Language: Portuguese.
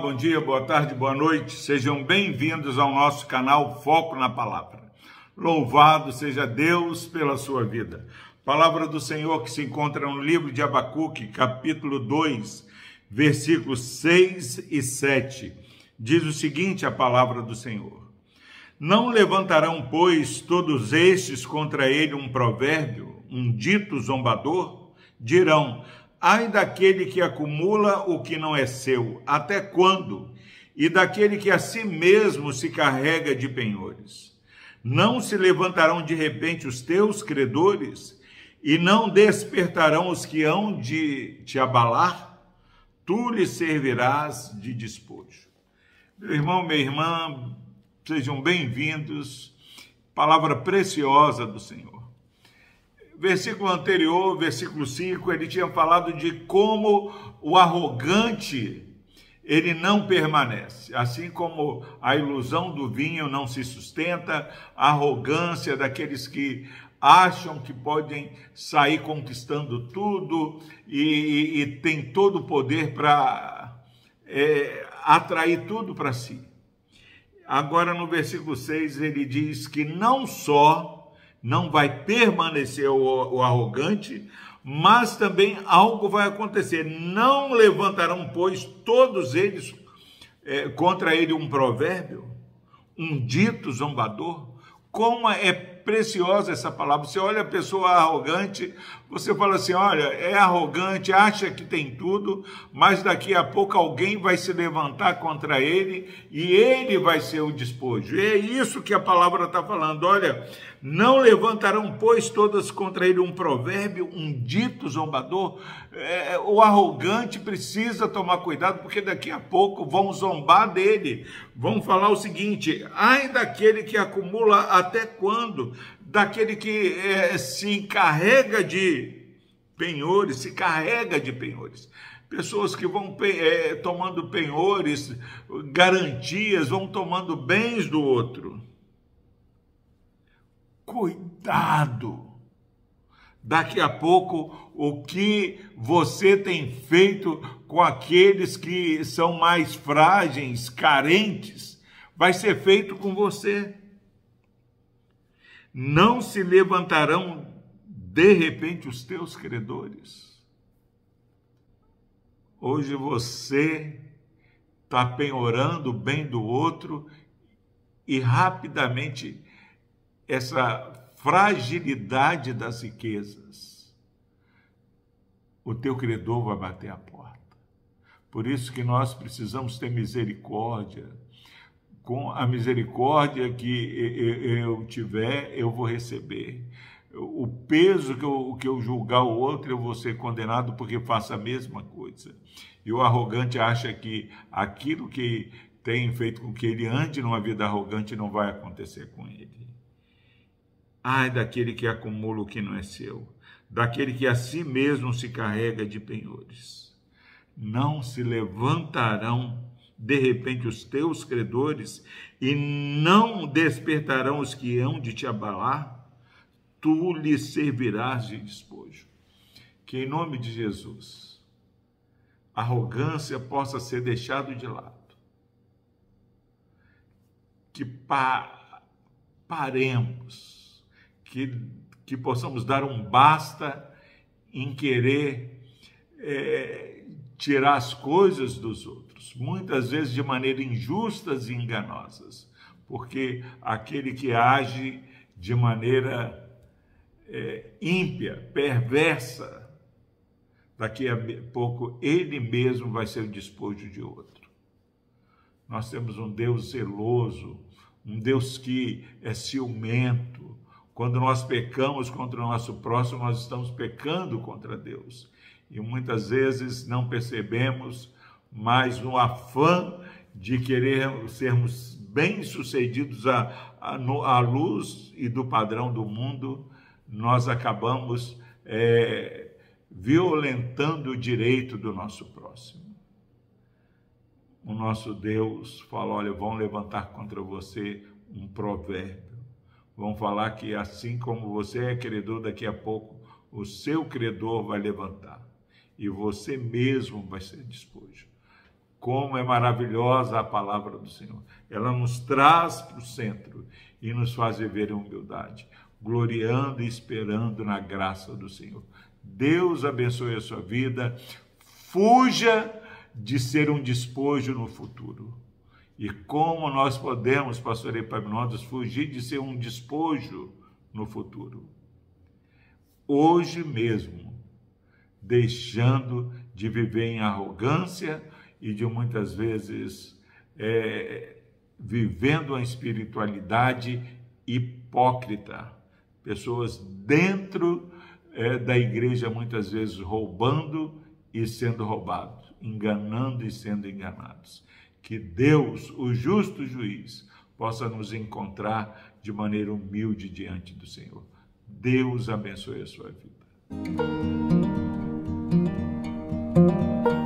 bom dia, boa tarde, boa noite. Sejam bem-vindos ao nosso canal Foco na Palavra. Louvado seja Deus pela sua vida. Palavra do Senhor que se encontra no livro de Abacuque, capítulo 2, versículos 6 e 7. Diz o seguinte: a palavra do Senhor. Não levantarão, pois, todos estes contra ele um provérbio, um dito zombador? Dirão: Ai daquele que acumula o que não é seu, até quando? E daquele que a si mesmo se carrega de penhores. Não se levantarão de repente os teus credores, e não despertarão os que hão de te abalar? Tu lhes servirás de despojo. Meu irmão, minha irmã, sejam bem-vindos. Palavra preciosa do Senhor versículo anterior, versículo 5, ele tinha falado de como o arrogante ele não permanece. Assim como a ilusão do vinho não se sustenta, a arrogância daqueles que acham que podem sair conquistando tudo e, e, e tem todo o poder para é, atrair tudo para si. Agora, no versículo 6, ele diz que não só não vai permanecer o, o arrogante, mas também algo vai acontecer. Não levantarão, pois, todos eles é, contra ele um provérbio, um dito zombador. Como é preciosa essa palavra. Você olha a pessoa arrogante, você fala assim: olha, é arrogante, acha que tem tudo, mas daqui a pouco alguém vai se levantar contra ele e ele vai ser o despojo. E é isso que a palavra está falando. Olha, não levantarão, pois, todas contra ele um provérbio, um dito zombador. É, o arrogante precisa tomar cuidado, porque daqui a pouco vão zombar dele. Vão falar o seguinte: ai daquele que acumula até quando? Daquele que é, se encarrega de penhores, se carrega de penhores. Pessoas que vão é, tomando penhores, garantias, vão tomando bens do outro. Cuidado! Daqui a pouco, o que você tem feito com aqueles que são mais frágeis, carentes, vai ser feito com você não se levantarão de repente os teus credores. Hoje você está penhorando o bem do outro e rapidamente essa fragilidade das riquezas, o teu credor vai bater a porta. Por isso que nós precisamos ter misericórdia com a misericórdia que eu tiver, eu vou receber. O peso que eu, que eu julgar o outro, eu vou ser condenado porque faço a mesma coisa. E o arrogante acha que aquilo que tem feito com que ele ande numa vida arrogante não vai acontecer com ele. Ai daquele que acumula o que não é seu, daquele que a si mesmo se carrega de penhores. Não se levantarão de repente os teus credores, e não despertarão os que hão de te abalar, tu lhes servirás de despojo. Que em nome de Jesus, arrogância possa ser deixado de lado. Que pa paremos, que, que possamos dar um basta em querer é, tirar as coisas dos outros muitas vezes de maneira injustas e enganosas, porque aquele que age de maneira é, ímpia, perversa, daqui a pouco ele mesmo vai ser o despojo de outro. Nós temos um Deus zeloso, um Deus que é ciumento. Quando nós pecamos contra o nosso próximo, nós estamos pecando contra Deus. E muitas vezes não percebemos mas no afã de querer sermos bem-sucedidos à, luz e do padrão do mundo, nós acabamos é, violentando o direito do nosso próximo. O nosso Deus fala: olha, vão levantar contra você um provérbio. Vão falar que assim como você é credor, daqui a pouco o seu credor vai levantar e você mesmo vai ser despojo. Como é maravilhosa a palavra do Senhor. Ela nos traz para o centro e nos faz viver em humildade, gloriando e esperando na graça do Senhor. Deus abençoe a sua vida. Fuja de ser um despojo no futuro. E como nós podemos, pastor Epaminondas, fugir de ser um despojo no futuro? Hoje mesmo, deixando de viver em arrogância e de muitas vezes é, vivendo a espiritualidade hipócrita. Pessoas dentro é, da igreja muitas vezes roubando e sendo roubados, enganando e sendo enganados. Que Deus, o justo juiz, possa nos encontrar de maneira humilde diante do Senhor. Deus abençoe a sua vida. you